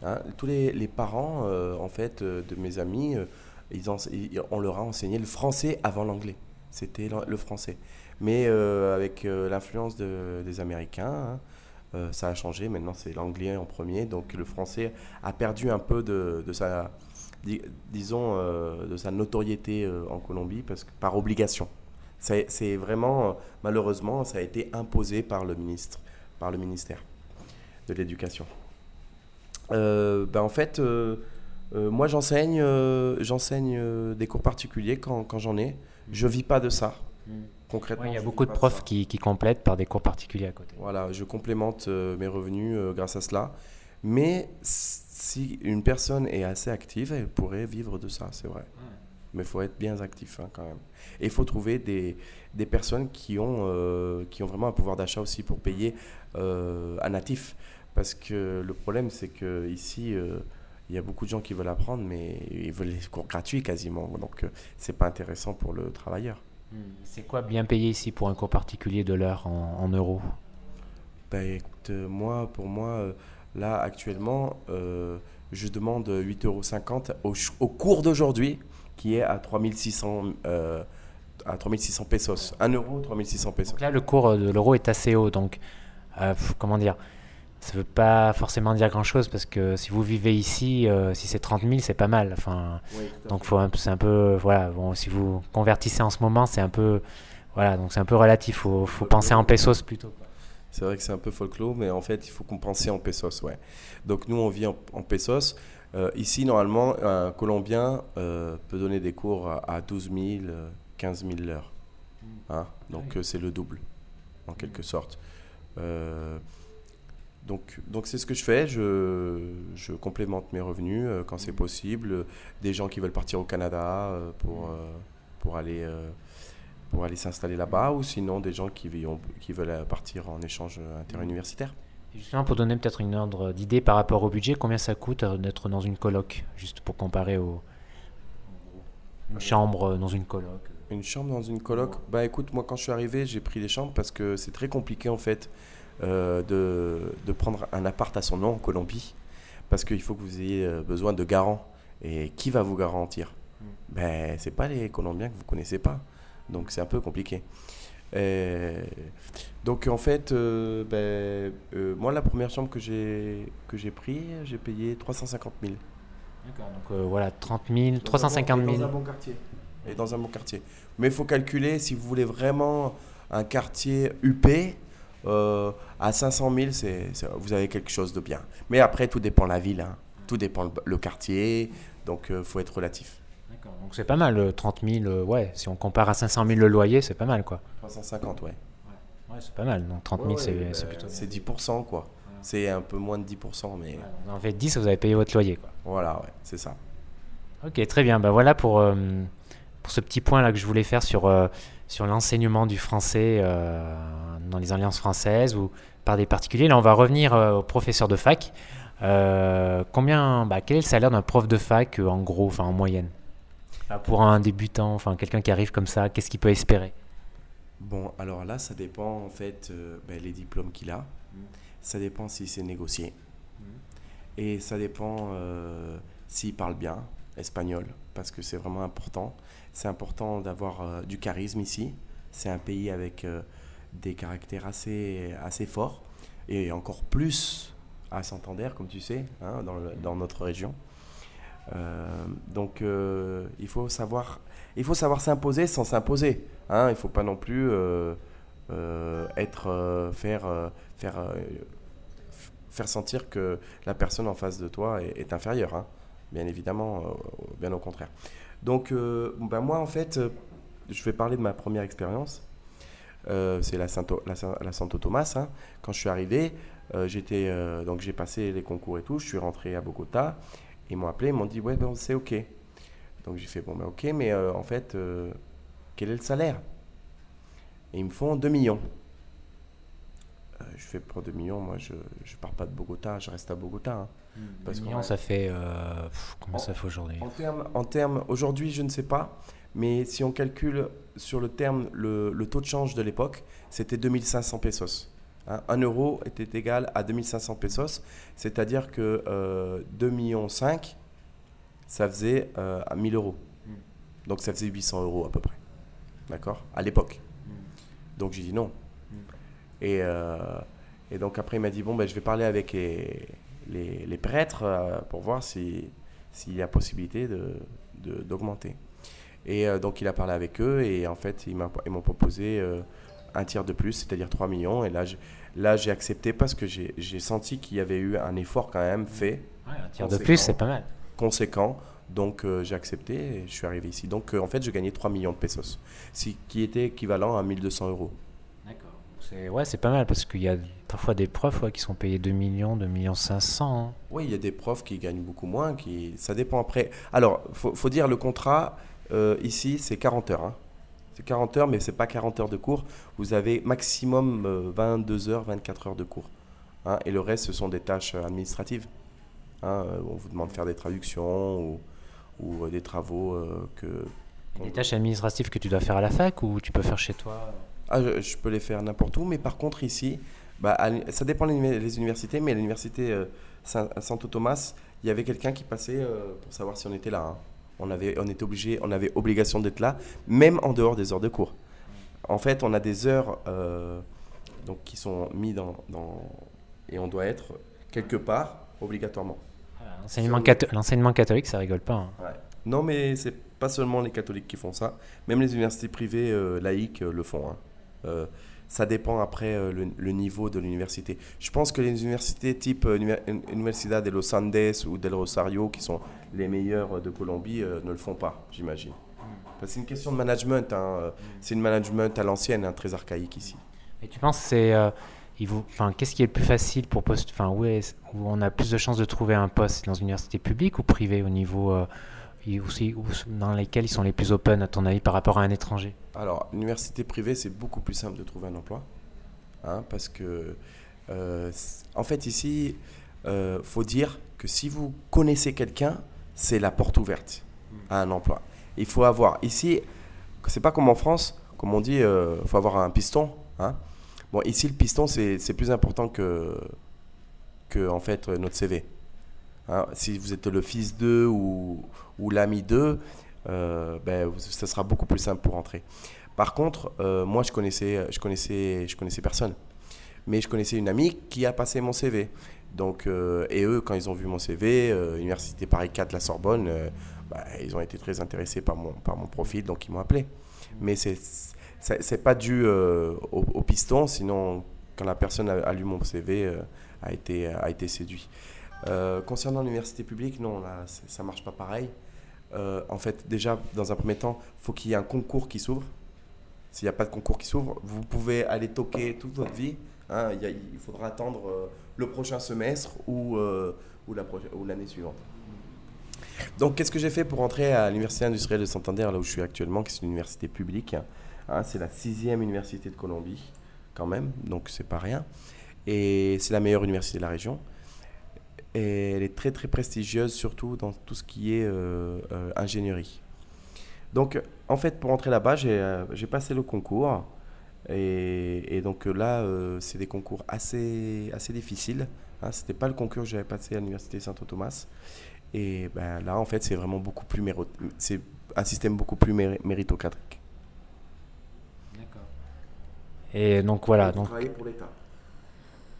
Hein, tous les, parents, euh, en fait, euh, de mes amis, euh, ils on leur a enseigné le français avant l'anglais. C'était le, français. Mais avec l'influence de- des Américains, hein, ça a changé. Maintenant, c'est l'anglais en premier. Donc, le français a perdu un peu de, sa, di- disons, de sa notoriété en Colombie parce que, par obligation. C'est vraiment, malheureusement, ça a été imposé par le ministre, par le ministère de l'Éducation. Euh, ben en fait, euh, euh, moi j'enseigne, euh, j'enseigne euh, des cours particuliers quand, quand j'en ai. Je vis pas de ça, concrètement. Ouais, il y a beaucoup de profs qui, qui complètent par des cours particuliers à côté. Voilà, je complémente euh, mes revenus euh, grâce à cela. Mais si une personne est assez active, elle pourrait vivre de ça, c'est vrai. Mais il faut être bien actif hein, quand même. Et il faut trouver des, des personnes qui ont, euh, qui ont vraiment un pouvoir d'achat aussi pour payer euh, un natif. Parce que le problème, c'est qu'ici, il y a beaucoup de gens qui veulent apprendre, mais ils veulent les cours gratuits quasiment. Donc, euh, c'est pas intéressant pour le travailleur. C'est quoi bien payé ici pour un cours particulier de l'heure en, en euros? Ben, écoute, euh, moi, pour moi, euh, là, actuellement, euh, je demande 8,50 euros au, cours d'aujourd'hui, qui est à 3600, euh, à 3600 pesos. 1 euro, 3600 pesos. Donc là, le cours de l'euro est assez haut. Donc, euh, comment dire? Ça ne veut pas forcément dire grand-chose parce que si vous vivez ici, euh, si c'est 30 000, c'est pas mal. Enfin, donc faut un peu- c'est un peu voilà. Bon, si vous convertissez en ce moment, c'est un peu voilà. Donc c'est un peu relatif. Faut, faut penser en pesos plutôt. C'est vrai que c'est un peu folklore, mais en fait, il faut compenser en pesos, ouais. Donc nous, on vit en, en pesos. Euh, ici, normalement, un Colombien euh, peut donner des cours à, à 12 000, euh, 15 000 l'heure. Hein? Donc euh, c'est le double, en quelque sorte. Euh, donc donc c'est ce que je fais. Je, je complémente mes revenus euh, quand c'est possible. Des gens qui veulent partir au Canada euh, pour, euh, pour aller... pour aller s'installer là-bas ou sinon des gens qui, veillent- qui veulent partir en échange interuniversitaire. Justement, pour donner peut-être une ordre d'idée par rapport au budget, combien ça coûte d'être dans une coloc, juste pour comparer au une chambre dans une coloc? Une chambre dans une coloc? Bah écoute, moi quand je suis arrivé, j'ai pris les chambres parce que c'est très compliqué en fait euh, de, de prendre un appart à son nom en Colombie parce qu'il faut que vous ayez euh, besoin de garants. Et qui va vous garantir? Ben c'est pas les Colombiens que vous connaissez pas. Donc c'est un peu compliqué. Et donc en fait, euh, ben, euh, moi la première chambre que j'ai que j'ai pris, j'ai payé 350 000. D'accord, donc euh, voilà, 30 000, 350 Dans 000. un bon quartier. Et dans un bon quartier. Mais il faut calculer si vous voulez vraiment un quartier UP. Euh, à 500 000, c'est, c'est- vous avez quelque chose de bien. Mais après, tout dépend de la ville. hein. Tout dépend le, le quartier. Donc, il faut être relatif. D'accord, donc c'est pas mal, euh, 30 000, euh, ouais, si on compare à 500 000 le loyer, c'est pas mal quoi. 350, ouais. Ouais, c'est pas mal, donc 30 000 Ouais, c'est, ouais, c'est bah, plutôt C'est 10%, quoi. C'est un peu moins de 10%, mais. En fait 10, vous avez payé votre loyer quoi. voilà, ouais, c'est ça. Ok, très bien. Bah voilà pour, euh, pour ce petit point là que je voulais faire sur, euh, sur l'enseignement du français euh, dans les alliances françaises ou par des particuliers. Là, on va revenir euh, au professeur de fac. Euh, combien, bah, quel est le salaire d'un prof de fac euh, en gros, enfin en moyenne? Enfin, Pour un débutant, enfin quelqu'un qui arrive comme ça, qu'est-ce qu'il peut espérer? Bon, alors là, ça dépend en fait ben, les diplômes qu'il a. Ça dépend si c'est négocié. Et ça dépend s'il parle bien espagnol, parce que c'est vraiment important. C'est important d'avoir euh, du charisme ici. C'est un pays avec euh, des caractères assez, assez forts, et encore plus à Santander, comme tu sais, hein, dans, dans notre région. Euh, donc, il faut savoir, il faut savoir s'imposer sans s'imposer. Hein. Il faut pas non plus être, faire, faire, faire sentir que la personne en face de toi est, est inférieure. hein. Bien évidemment, bien au contraire. Donc, euh, ben moi, en fait, euh, je vais parler de ma première expérience. Euh, c'est la, Saint la, Saint- la Santo Thomas. hein. Quand je suis arrivé, j'étais, donc j'ai passé les concours et tout. Je suis rentré à Bogota. Ils m'ont appelé, ils m'ont dit ouais ben c'est ok. Donc j'ai fait bon ben ok, mais en fait quel est le salaire? Et ils me font 2 millions. Euh, je fais pour 2 millions, moi je je pars pas de Bogota, je reste à Bogota. hein. Parce Millions, ça fait euh, pff, En- ça fait aujourd'hui En termes, en aujourd'hui, je ne sais pas, mais si on calcule sur le terme, le, le taux de change de l'époque, c'était 2500 pesos. Hein, un euro était égal à 2500 pesos, c'est-à-dire que euh, 2,5 millions, ça faisait euh, à 1000 euros. Donc ça faisait 800 euros à peu près. D'accord À l'époque. Donc j'ai dit non. Et, euh, et donc après, il m'a dit bon, ben, je vais parler avec les, les, les prêtres euh, pour voir si- s'il y a possibilité de- de- d'augmenter. et euh, donc il a parlé avec eux et en fait, ils m'ont proposé euh, un tiers de plus, c'est-à-dire 3 millions. Et là, je- là j'ai accepté parce que j'ai senti qu'il y avait eu un effort quand même fait, Ouais, Un tiers de plus, c'est pas mal. conséquent. Donc euh, j'ai accepté et je suis arrivé ici. Donc en fait, je gagnais 3 millions de pesos, ce qui était équivalent à 1200 euros. C'est ouais, c'est pas mal parce qu'il y a parfois des profs ouais, qui sont payés 2 millions, 2 millions 500. hein. Oui, il y a des profs qui gagnent beaucoup moins, qui ça dépend après. Alors, faut, faut dire le contrat euh, ici, c'est 40 heures. hein. C'est 40 heures, mais c'est pas 40 heures de cours. Vous avez maximum euh, 22 heures, 24 heures de cours. hein, et le reste, ce sont des tâches euh, administratives. hein, euh, on vous demande de faire des traductions ou, ou, euh, des travaux euh, que. Des tâches administratives que tu dois faire à la fac ou tu peux faire chez toi? Ah, je, je peux les faire n'importe où, mais par contre ici, bah, à ça dépend des universités, mais à l'université euh, Saint- Santo Thomas, il y avait quelqu'un qui passait euh, pour savoir si on était là. hein. On, avait, on était obligé, on avait obligation d'être là, même en dehors des heures de cours. En fait, on a des heures euh, donc, qui sont mises dans, dans- et on doit être quelque part obligatoirement. L'enseignement, catho- l'enseignement catholique, ça rigole pas. hein. Non, mais c'est pas seulement les catholiques qui font ça. Même les universités privées euh, laïques euh, le font. hein. Euh, ça dépend après euh, le, le niveau de l'université. Je pense que les universités type euh, Univer- Universidad de los Andes ou del Rosario, qui sont les meilleures de Colombie, euh, ne le font pas, j'imagine. Que c'est une question de management. hein, euh, C'est une management à l'ancienne, hein, très archaïque ici. Et tu penses c'est euh, qu'est-ce qui est le plus facile pour poste, enfin où, est, où on a plus de chances de trouver un poste dans une université publique ou privée au niveau euh, aussi dans lesquels ils sont les plus open à ton avis par rapport à un étranger? Alors, l'université privée, c'est beaucoup plus simple de trouver un emploi. hein, parce que, euh, en fait, ici, il faut dire que si vous connaissez quelqu'un, c'est la porte ouverte à un emploi. Il faut avoir, ici, c'est pas comme en France, comme on dit, il faut avoir un piston. hein. Bon, ici, le piston, c'est c'est plus important que, que en fait, notre CV. Hein, si vous êtes le fils d'eux ou, l'ami d'eux, euh, ben, ce sera beaucoup plus simple pour entrer. Par contre, moi, je connaissais, je, connaissais, je connaissais personne. Mais je connaissais une amie qui a passé mon CV. Donc, et eux, quand ils ont vu mon CV, Université Paris 4, la Sorbonne, bah, ils ont été très intéressés par mon, par mon profil, donc ils m'ont appelé. Mais c'est c'est pas dû au, piston, sinon quand la personne a, lu mon CV, a, été, a été séduit. Euh, concernant l'université publique, non, là, ça marche pas pareil. Euh, en fait, déjà, dans un premier temps, faut qu'il y ait un concours qui s'ouvre. S'il n'y a pas de concours qui s'ouvre, vous pouvez aller toquer toute votre vie. Hein. il, faudra attendre euh, le prochain semestre ou, ou l'année suivante. Donc, qu'est-ce que j'ai fait pour entrer à l'Université industrielle de Santander, là où je suis actuellement, qui est une université publique hein, C'est la sixième université de Colombie, quand même, donc c'est pas rien. Et c'est la meilleure université de la région. Et elle est très très prestigieuse, surtout dans tout ce qui est euh, euh, ingénierie. Donc, en fait, pour entrer là-bas, j'ai euh, passé le concours. Et, donc là, c'est des concours assez, assez difficiles. Hein. Ce n'était pas le concours que j'avais passé à l'Université Saint-Thomas. Et ben, là, en fait, c'est vraiment beaucoup plus c'est un système beaucoup plus méritocratique. D'accord. Et donc voilà. Donc... Travailler pour l'État.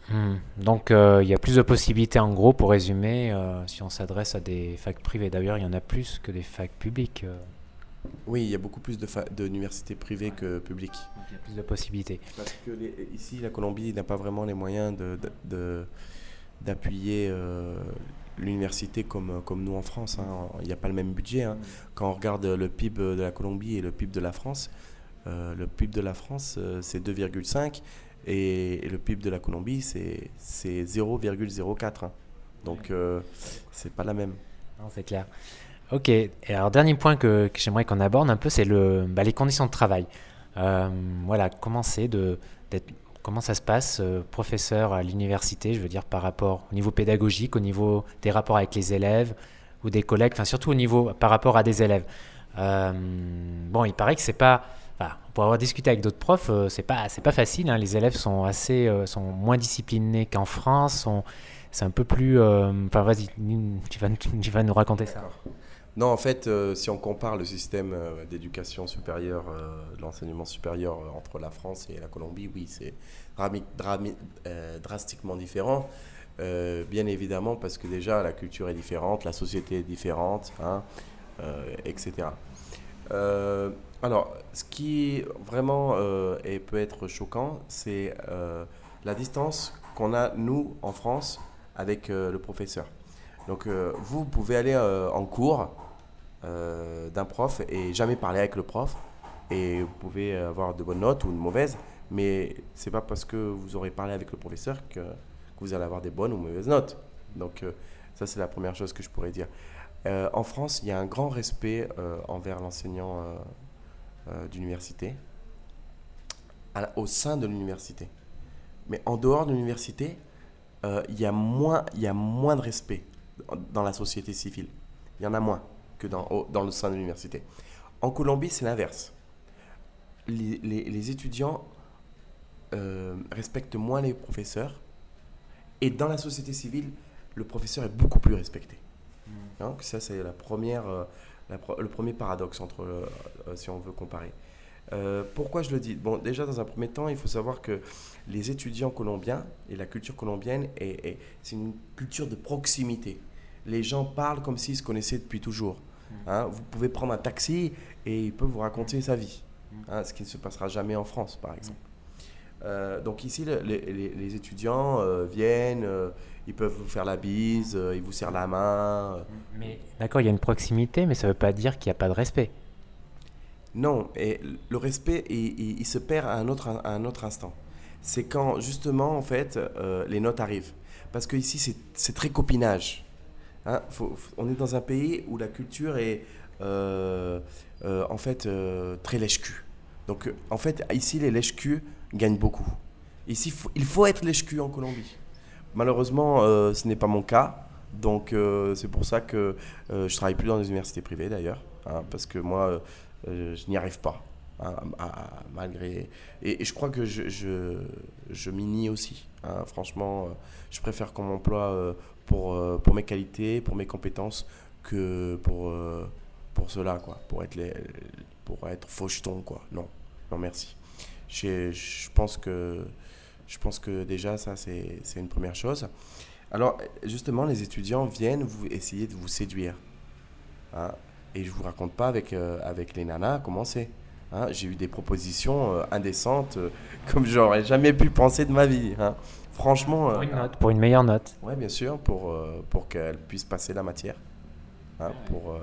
Hmm. Donc euh, il y a plus de possibilités en gros pour résumer euh, si on s'adresse à des facs privées. D'ailleurs il y en a plus que des facs publiques. Euh. Oui, il y a beaucoup plus d'universités privées que publiques. il y a plus de possibilités. Parce que ici la Colombie n'a pas vraiment les moyens d'appuyer de, l'université comme, comme nous en France. Hein. Il n'y a pas le même budget. Hein. Quand on regarde le PIB de la Colombie et le PIB de la France, le PIB de la France c'est 2,5 et, le PIB de la Colombie, c'est 0,04. Hein. Donc, euh, c'est pas la même. C'est clair. Ok. Et alors, dernier point que, j'aimerais qu'on aborde un peu, c'est le, bah, les conditions de travail. Euh, voilà, comment c'est de, comment ça se passe, euh, professeur à l'université, je veux dire par rapport au niveau pédagogique, au niveau des rapports avec les élèves ou des collègues, enfin surtout au niveau par rapport à des élèves. bon, il paraît que c'est pas pour avoir discuté avec d'autres profs, euh, c'est pas c'est pas facile. Hein. Les élèves sont assez euh, sont moins disciplinés qu'en France. C'est un peu plus. Euh, enfin, vas-y, tu vas, tu vas nous raconter ça. Non, en fait, si on compare le système d'éducation supérieure, de l'enseignement supérieur entre la France et la Colombie, oui, c'est drastiquement différent. bien évidemment, parce que déjà, la culture est différente, la société est différente, hein, etc. Alors, ce qui vraiment euh, peut être choquant, c'est euh, la distance qu'on a, nous, en France, avec euh, le professeur. Donc, vous pouvez aller en cours d'un prof et jamais parler avec le prof. Et vous pouvez avoir de bonnes notes ou de mauvaises, mais c'est pas parce que vous aurez parlé avec le professeur que, vous allez avoir des bonnes ou mauvaises notes. Donc, ça, c'est la première chose que je pourrais dire. en France, il y a un grand respect envers l'enseignant euh, d'université au sein de l'université. Mais en dehors de l'université, euh, il y, a moins, y a moins de respect dans la société civile. Il y en a moins que dans, dans le sein de l'université. En Colombie, c'est l'inverse. Les, les, étudiants euh, respectent moins les professeurs. Et dans la société civile, le professeur est beaucoup plus respecté. Hmm. Donc ça, c'est la première, le premier paradoxe entre, euh, euh, si on veut comparer. Euh, pourquoi je le dis? Bon, déjà, dans un premier temps, il faut savoir que les étudiants colombiens et la culture colombienne, est, c'est une culture de proximité. Les gens parlent comme s'ils se connaissaient depuis toujours. Mmh. Hein. vous pouvez prendre un taxi et il peut vous raconter sa vie, mmh. hein, ce qui ne se passera jamais en France, par exemple. Donc ici, les, étudiants viennent, ils peuvent vous faire la bise, ils vous serrent la main. Mais d'accord, il y a une proximité, mais ça ne veut pas dire qu'il n'y a pas de respect. Non, et le respect, il, se perd à un autre, un autre instant. C'est quand justement, en fait, euh, les notes arrivent. Parce que ici, c'est très copinage. Hein. on est dans un pays où la culture est, euh, euh, en fait, très lèche-cul. Donc, en fait, ici, les lèche-cul gagnent beaucoup. Ici, il faut être lèche-cul en Colombie. Malheureusement, ce n'est pas mon cas. Donc, c'est pour ça que je travaille plus dans les universités privées, d'ailleurs. Hein, parce que moi, euh, je n'y arrive pas. Hein, malgré et, je crois que je, je, je m'y nie aussi hein. franchement euh, je préfère qu'on m'emploie euh, pour, pour mes qualités pour mes compétences que pour, pour cela quoi pour être les, pour être faucheton quoi non remercie. Je pense que, je pense que déjà, ça, c'est une première chose. Alors, justement, les étudiants viennent vous essayer de vous séduire. Hein. Et je ne vous raconte pas avec, euh, avec les nanas comment c'est. Hein. J'ai eu des propositions euh, indécentes euh, comme j'aurais jamais pu penser de ma vie. Hein. Franchement. Pour une note, pour une meilleure note. Oui, bien sûr, pour, pour qu'elle puisse passer la matière. pour,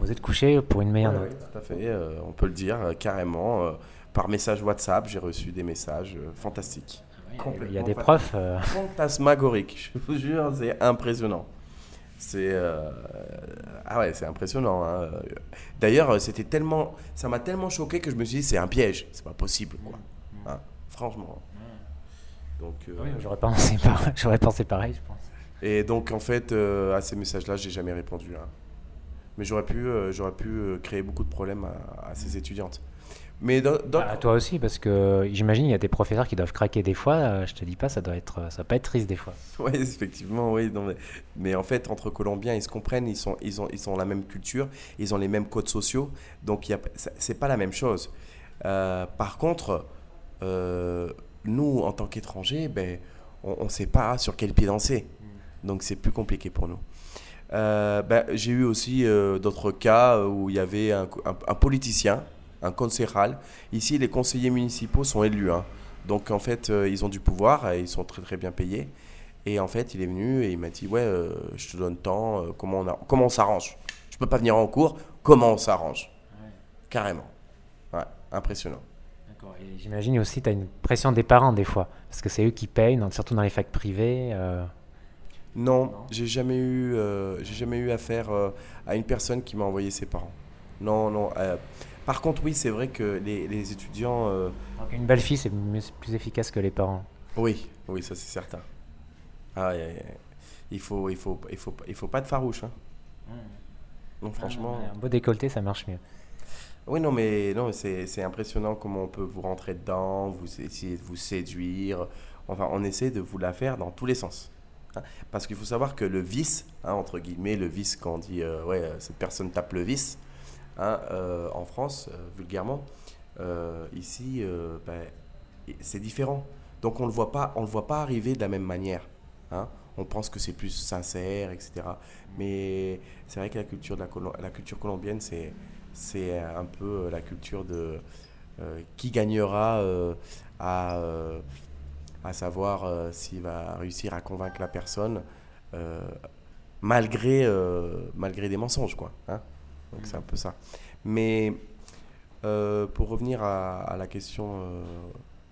Vous êtes couché pour une meilleure note. Oui, tout à fait. on peut le dire carrément. Par message WhatsApp, j'ai reçu des messages fantastiques. Il y a des profs. Fantasmagoriques, je vous jure, c'est impressionnant. C'est euh, ah ouais, c'est impressionnant. Hein. D'ailleurs, c'était tellement, ça m'a tellement choqué que je me suis dit c'est un piège, c'est pas possible quoi. Mm. Hein, franchement. Donc euh, j'aurais pensé pareil, j'aurais pensé pareil, je pense. Et donc en fait, euh, à ces messages-là, j'ai jamais répondu. Hein. Mais j'aurais pu, j'aurais pu créer beaucoup de problèmes à, à ces étudiantes. Mais bah, toi aussi, parce que j'imagine il y a des professeurs qui doivent craquer des fois. Euh, je te dis pas, ça doit être, ça peut être triste des fois. Oui, effectivement, oui. mais, en fait, entre Colombiens, ils se comprennent, ils sont, ils ont, ils ont la même culture, ils ont les mêmes codes sociaux, donc c'est pas la même chose. Euh, par contre, euh, nous, en tant qu'étrangers, ben, on ne sait pas sur quel pied danser, donc c'est plus compliqué pour nous. Ben, j'ai eu aussi d'autres cas où il y avait un, un politicien un concéral. Ici, les conseillers municipaux sont élus. Hein. Donc, en fait, euh, ils ont du pouvoir et ils sont très, très bien payés. Et en fait, il est venu et il m'a dit Ouais, euh, je te donne temps, euh, comment, on comment on s'arrange? Je peux pas venir en cours, comment on s'arrange? Carrément. Ouais, impressionnant. D'accord. Et j'imagine aussi, tu as une pression des parents des fois, parce que c'est eux qui payent, surtout dans les facs privées. Non, j'ai jamais eu, j'ai jamais eu affaire à une personne qui m'a envoyé ses parents. Non, non. Par contre, oui, c'est vrai que les, étudiants. Euh, une belle fille, c'est plus efficace que les parents. Oui, oui, ça c'est certain. Ah, il faut, il faut, il faut, il faut pas de farouche. Hein. Non, franchement. un beau décolleté, ça marche mieux. Oui, non, mais non, c'est impressionnant comment on peut vous rentrer dedans, vous essayer de vous séduire. Enfin, on essaie de vous la faire dans tous les sens. Hein. Parce qu'il faut savoir que le vice, hein, entre guillemets, le vice, quand on dit euh, ouais, cette personne tape le vice, Hein, euh, en France, euh, vulgairement. Euh, ici, ben, c'est différent. Donc on ne le voit pas, le voit pas arriver de la même manière. Hein. On pense que c'est plus sincère, etc. Mais c'est vrai que la culture, de la, culture colombienne, c'est, c'est un peu la culture de qui gagnera à, à savoir s'il va réussir à convaincre la personne malgré, malgré des mensonges. Quoi, hein. Donc c'est un peu ça. Mais euh, pour revenir à, la question, euh,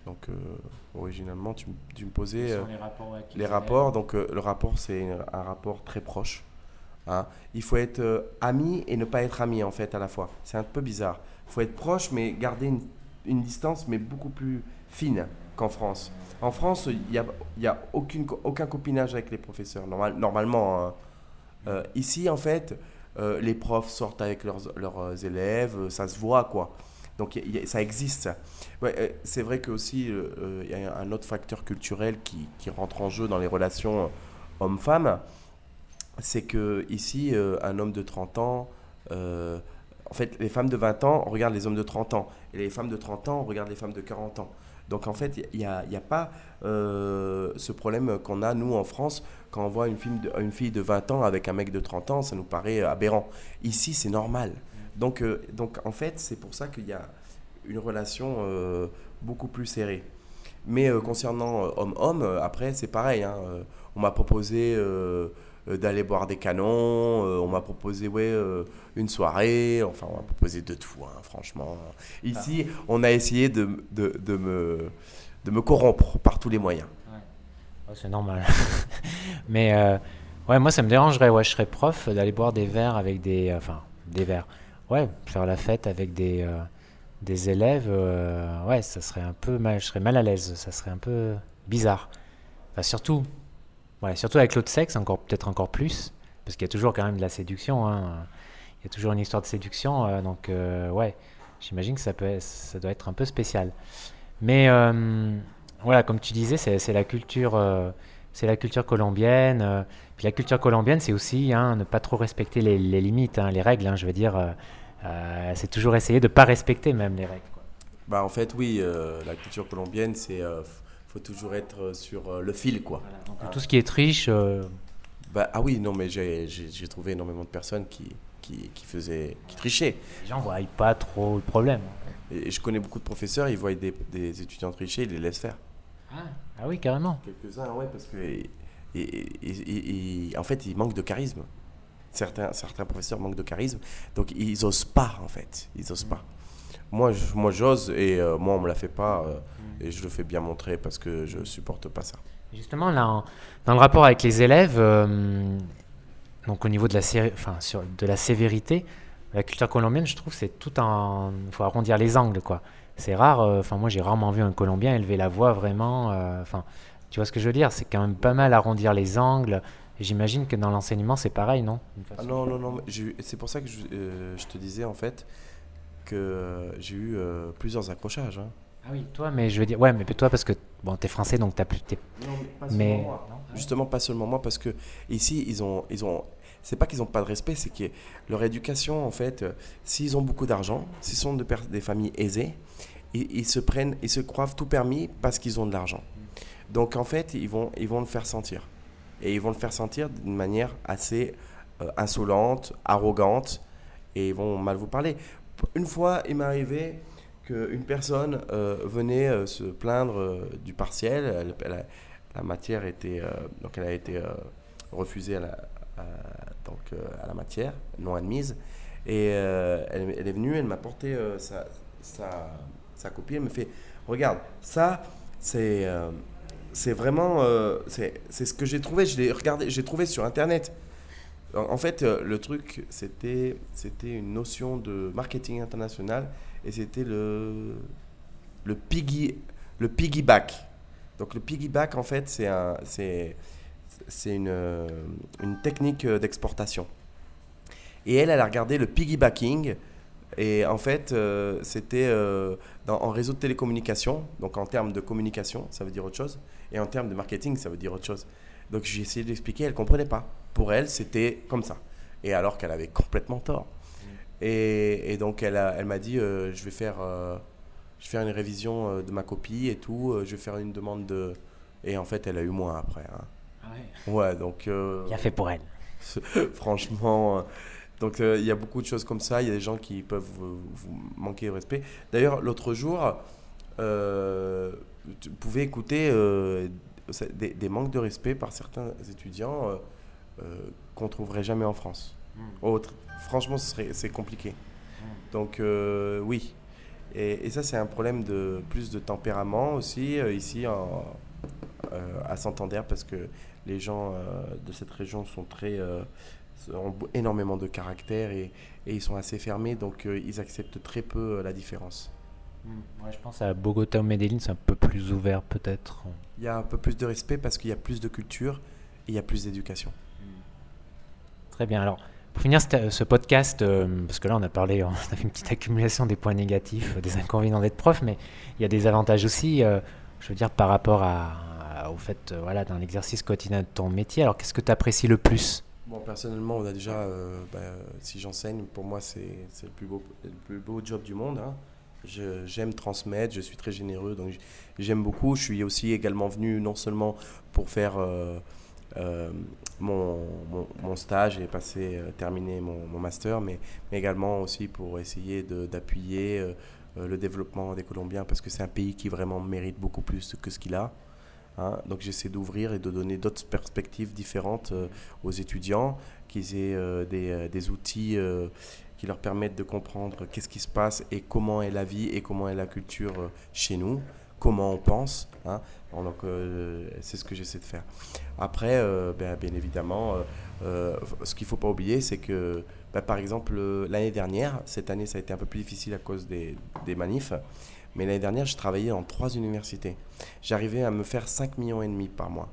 donc euh, originalement, tu, me posais les rapports. Avec les, rapports donc le rapport, c'est un rapport très proche. Hein. Il faut être ami et ne pas être ami en fait à la fois. C'est un peu bizarre. Il faut être proche mais garder une, une distance mais beaucoup plus fine qu'en France. En France, il n'y a, y a aucune, aucun copinage avec les professeurs, normal, normalement. Hein. ici, en fait, euh, les profs sortent avec leurs, leurs élèves, euh, ça se voit quoi. Donc ça existe. Euh, c'est vrai que aussi il y a un autre facteur culturel qui, qui rentre en jeu dans les relations homme-femme, c'est que ici un homme de 30 ans, en fait les femmes de 20 ans regardent les hommes de 30 ans et les femmes de 30 ans regardent les femmes de 40 ans. Donc en fait, il n'y a, a, pas euh, ce problème qu'on a, nous, en France, quand on voit une fille, de, une fille de 20 ans avec un mec de 30 ans, ça nous paraît aberrant. Ici, c'est normal. Donc, euh, donc en fait, c'est pour ça qu'il y a une relation euh, beaucoup plus serrée. Mais concernant homme-homme, après, c'est pareil. Hein, on m'a proposé euh, d'aller boire des canons. Euh, on m'a proposé ouais, euh, une soirée. Enfin, on m'a proposé de tout, hein, franchement. Ici, ah. on a essayé de, de, de, me, de me corrompre par tous les moyens. c'est normal. Mais ouais, moi, ça me dérangerait. Ouais, je serais prof d'aller boire des verres avec des. enfin, des verres. Ouais, faire la fête avec des, des élèves. ouais, ça serait un peu mal. Je serais mal à l'aise. Ça serait un peu bizarre. Enfin, surtout Ouais, surtout avec l'autre sexe, encore peut-être encore plus, parce qu'il y a toujours quand même de la séduction. Hein. Il y a toujours une histoire de séduction, euh, donc euh, ouais, j'imagine que ça peut, ça doit être un peu spécial. Mais euh, voilà, comme tu disais, c'est la culture, c'est la culture colombienne. puis la culture colombienne, c'est aussi hein, ne pas trop respecter les, limites, hein, les règles. je veux dire, c'est toujours essayer de pas respecter même les règles. Bah, en fait, oui, euh, la culture colombienne, c'est. Euh, faut toujours être sur euh, le fil, quoi. Donc, Tout ce qui est triche, euh, Bah, ah oui, non, mais j'ai j'ai- j'ai trouvé énormément de personnes qui, qui, qui faisaient. qui trichaient. les gens voient pas trop le problème. Et je connais beaucoup de professeurs, ils voient des, des étudiants tricher, ils les laissent faire. Ah oui, carrément. Quelques-uns, ouais, parce que. et- et- et- et- en fait, ils manquent de charisme. Certains, certains professeurs manquent de charisme, donc ils osent pas, en fait. Ils osent pas. Moi, je- moi j'ose, et euh, moi, on me la fait pas, euh, et je le fais bien montrer parce que je supporte pas ça. Justement, là, en- dans le rapport avec les élèves, euh, donc au niveau de la, enfin, sur, de la sévérité, la culture colombienne, je trouve, c'est tout en. Il faut arrondir les angles, quoi. C'est rare, enfin, moi, j'ai rarement vu un Colombien élever la voix vraiment. Enfin, tu vois ce que je veux dire? C'est quand même pas mal arrondir les angles. J'imagine que dans l'enseignement, c'est pareil, non? Ah non, non, non, c'est pour ça que je, je te disais, en fait, que euh, j'ai eu euh, plusieurs accrochages. hein. Ah oui, toi, mais je veux dire, ouais, mais toi, parce que bon, t'es français, donc t'as plus. t'es- Mais. Non Justement, pas seulement moi, parce que ici, ils ont, ils ont, c'est pas qu'ils ont pas de respect, c'est que leur éducation, en fait, euh, s'ils ont beaucoup d'argent, s'ils sont de per- des familles aisées, ils, ils se prennent, ils se croient tout permis parce qu'ils ont de l'argent. Donc, en fait, ils vont, ils vont le faire sentir, et ils vont le faire sentir d'une manière assez euh, insolente, arrogante, et ils vont mal vous parler. Une fois, il m'est arrivé qu'une personne euh, venait euh, se plaindre euh, du partiel. Elle- a- la matière était donc elle a été refusée à la, donc, à la matière, non admise. Et elle, est venue, elle m'a porté sa, sa, copie. Elle me fait Regarde, ça, c'est c'est vraiment. c'est ce que j'ai trouvé. Je l'ai regardé, j'ai trouvé sur internet. En, fait, euh, le truc, c'était une notion de marketing international et c'était le, le, piggy, le piggyback. Donc le piggyback, en fait, c'est un, une, euh, une technique euh, d'exportation. Et elle, elle a regardé le piggybacking. Et en fait, c'était en réseau de télécommunication. Donc en termes de communication, ça veut dire autre chose. Et en termes de marketing, ça veut dire autre chose. Donc j'ai essayé de l'expliquer, elle ne comprenait pas. Pour elle, c'était comme ça. Et alors qu'elle avait complètement tort. Et, et donc elle, a- elle m'a dit, euh, je vais faire... euh, je vais faire une révision euh, de ma copie et tout. euh, je vais faire une demande de. Et en fait, elle a eu moins après. hein. Ouais, donc. euh, Bien fait pour elle. franchement. euh, donc, euh, il y a beaucoup de choses comme ça. Il y a des gens qui peuvent vous, vous manquer de respect. D'ailleurs, l'autre jour, euh, tu pouvais écouter euh, des, des manques de respect par certains étudiants qu'on trouverait jamais en France. Autre. Franchement, c'est compliqué. Donc, euh, oui. Et, et ça, c'est un problème de plus de tempérament aussi, euh, ici en, euh, à Santander, parce que les gens euh, de cette région sont très, euh, ont énormément de caractère et, et ils sont assez fermés, donc euh, ils acceptent très peu euh, la différence. Ouais, je pense à Bogota ou Medellin, c'est un peu plus ouvert peut-être. Il y a un peu plus de respect parce qu'il y a plus de culture et il y a plus d'éducation. Très bien. Alors, pour finir cette- ce podcast, euh, parce que là, on a parlé, on a fait une petite accumulation des points négatifs, euh, des inconvénients d'être prof, mais il y a des avantages aussi, euh, je veux dire, par rapport au fait, euh, voilà, dans l'exercice quotidien de ton métier. Alors, qu'est-ce que tu apprécies le plus? Bon, personnellement, on a déjà, euh, bah, si j'enseigne, pour moi, c'est le, plus beau- le plus beau job du monde. hein. J'aime transmettre, je suis très généreux, donc j'aime beaucoup. Je suis aussi également venu non seulement pour faire euh, euh, mon, mon- stage et passer, euh, mon, master, mais, également aussi pour essayer d'appuyer euh, euh, le développement des Colombiens, parce que c'est un pays qui vraiment mérite beaucoup plus que ce qu'il a. hein. Donc j'essaie d'ouvrir et de donner d'autres perspectives différentes aux étudiants, qu'ils aient des, des outils qui leur permettent de comprendre qu'est-ce qui se passe et comment est la vie et comment est la culture chez nous, comment on pense. hein. Donc euh, c'est ce que j'essaie de faire. Après, euh, ben, bien évidemment, euh, ce qu'il ne faut pas oublier, c'est que, ben, par exemple, l'année dernière, cette année, ça a été un peu plus difficile à cause des, des manifs, mais l'année dernière, je travaillais dans trois universités. J'arrivais à me faire 5 millions et demi par mois.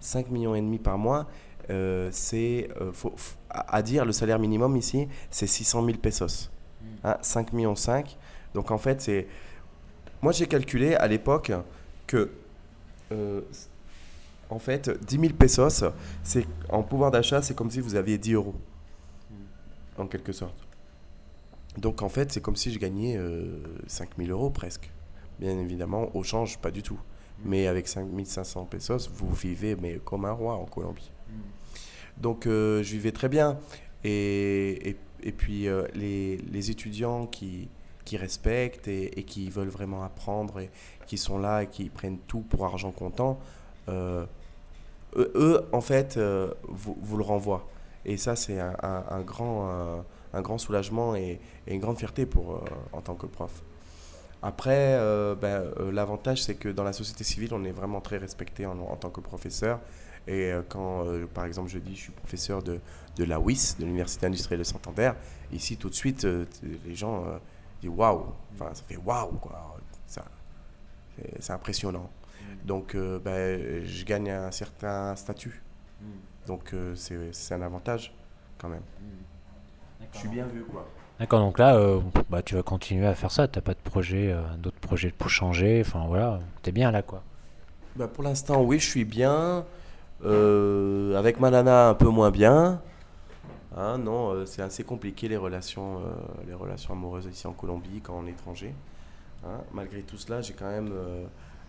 5 millions et demi par mois, c'est, à à dire, le salaire minimum ici, c'est 600 000 pesos. Hein, 5 millions 5. Donc en fait, c'est... Moi, j'ai calculé à l'époque que, euh, en fait, 10 000 pesos, c'est, en pouvoir d'achat, c'est comme si vous aviez 10 euros, en quelque sorte. Donc en fait, c'est comme si je gagnais 5000 euros presque. Bien évidemment, au change, pas du tout. Mais avec 5500 pesos, vous vivez mais comme un roi en Colombie. Donc je vivais très bien. Et, et, et puis les, les, étudiants qui, qui respectent et, qui veulent vraiment apprendre et qui sont là et qui prennent tout pour argent comptant, euh, eux, en fait, euh, vous, vous, le renvoient. Et ça, c'est un, un, grand, un, un, grand soulagement et, une grande fierté pour, euh, en tant que prof. Après, ben, l'avantage, c'est que dans la société civile, on est vraiment très respecté en, en tant que professeur. Et quand, par exemple, je dis je suis professeur de, de la WIS, de l'Université industrielle de Santander, ici, tout de suite, les gens disent waouh. Enfin, ça fait waouh, quoi. C'est impressionnant. Mm. Donc, euh, ben, je gagne un certain statut. Mm. Donc, euh, c'est un avantage quand même. Mm. Je suis bien vu, quoi. D'accord, donc là, euh, bah, tu vas continuer à faire ça. Tu n'as pas de projet, euh, d'autres projets pour changer. Enfin, voilà, tu es bien là, quoi. Bah, pour l'instant, oui, je suis bien. Euh, avec ma nana, un peu moins bien. Hein, non, c'est assez compliqué les relations, les relations amoureuses ici en Colombie est étranger. Hein, malgré tout cela, j'ai quand même euh,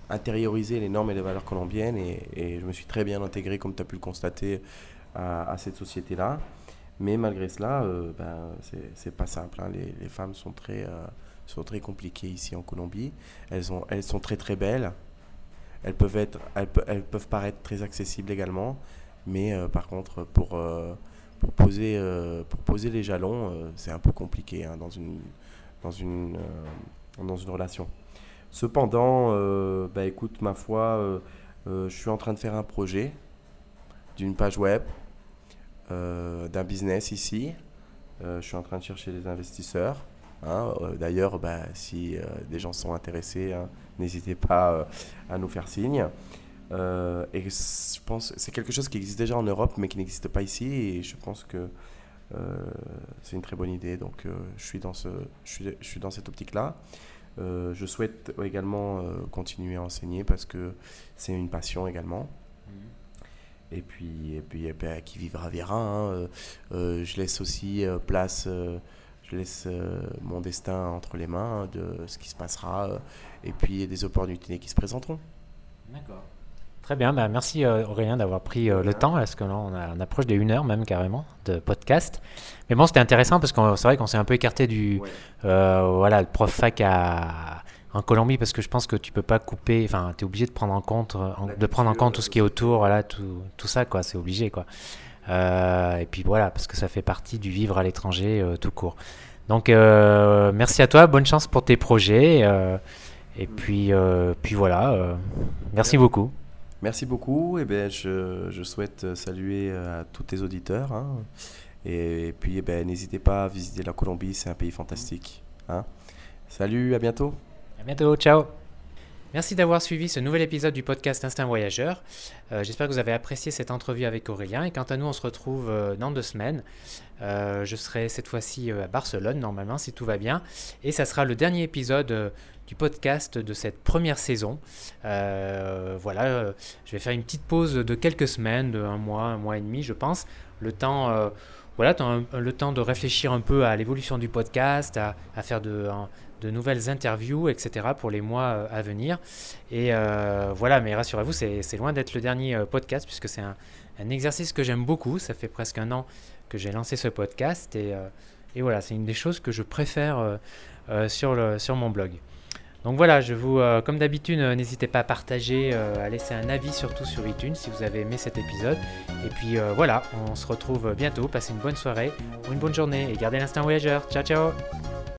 intériorisé les normes et les valeurs colombiennes et, je me suis très bien intégré, comme tu as pu le constater, à, cette société-là. Mais malgré cela, euh, ben, c'est pas simple. Hein. Les, femmes sont très, euh, sont très compliquées ici en Colombie. Elles, ont, elles sont très très belles. Elles peuvent, être, elles, peuvent paraître très accessibles également. Mais euh, par contre, pour, euh, pour, poser, euh, pour poser les jalons, c'est un peu compliqué hein, dans une, dans une dans une relation. Cependant, euh, bah écoute, ma foi, euh, euh, je suis en train de faire un projet d'une page web, euh, d'un business ici. je suis en train de chercher des investisseurs. Hein. D'ailleurs, bah, si des gens sont intéressés, hein, n'hésitez pas à nous faire signe. Euh, et je pense c'est quelque chose qui existe déjà en Europe mais qui n'existe pas ici et je pense que euh, c'est une très bonne idée. Donc, euh, je, suis dans ce, je, suis, je suis dans cette optique-là. Je souhaite également continuer à enseigner parce que c'est une passion également. Et puis, et puis eh ben, qui vivra verra. Hein. Je laisse aussi place, je laisse mon destin entre les mains de ce qui se passera et puis des opportunités qui se présenteront. D'accord. Très bien, bah merci euh, Aurélien d'avoir pris euh, le temps, parce que là on, a, on, approche des 1 heure même carrément de podcast? Mais bon, c'était intéressant parce que c'est vrai qu'on s'est un peu écarté du ouais. euh, voilà, le prof fac à, en Colombie parce que je pense que tu peux pas couper, enfin tu es obligé de prendre en compte, en, de prendre en compte tout ce qui est autour, voilà, tout, tout ça quoi, c'est obligé quoi. Euh, et puis voilà, parce que ça fait partie du vivre à l'étranger euh, tout court. Donc merci à toi, bonne chance pour tes projets. et puis, puis voilà, merci beaucoup. Merci beaucoup. Et eh ben, je, je, souhaite saluer à tous tes auditeurs. Hein. Et, puis, eh ben, n'hésitez pas à visiter la Colombie, c'est un pays fantastique. Hein. Salut, à bientôt. À bientôt, ciao. Merci d'avoir suivi ce nouvel épisode du podcast Instinct Voyageur. Euh, J'espère que vous avez apprécié cette entrevue avec Aurélien. Et quant à nous, on se retrouve euh, dans deux semaines. Euh, je serai cette fois-ci à Barcelone, normalement, si tout va bien. Et ça sera le dernier épisode du podcast de cette première saison. Euh, voilà, euh, je vais faire une petite pause de quelques semaines, de un mois, un mois et demi, je pense. Le temps, euh, voilà, le temps de réfléchir un peu à l'évolution du podcast, à, faire de, nouvelles interviews, etc. pour les mois à venir. Et voilà, mais rassurez-vous, c'est loin d'être le dernier podcast puisque c'est un, exercice que j'aime beaucoup. Ça fait presque un an que j'ai lancé ce podcast et, voilà, c'est une des choses que je préfère sur mon blog. Donc voilà, je vous, euh, comme d'habitude, euh, n'hésitez pas à partager, euh, à laisser un avis surtout sur iTunes si vous avez aimé cet épisode. Et puis voilà, on se retrouve bientôt. Passez une bonne soirée ou une bonne journée et gardez l'instinct voyageur. Ciao ciao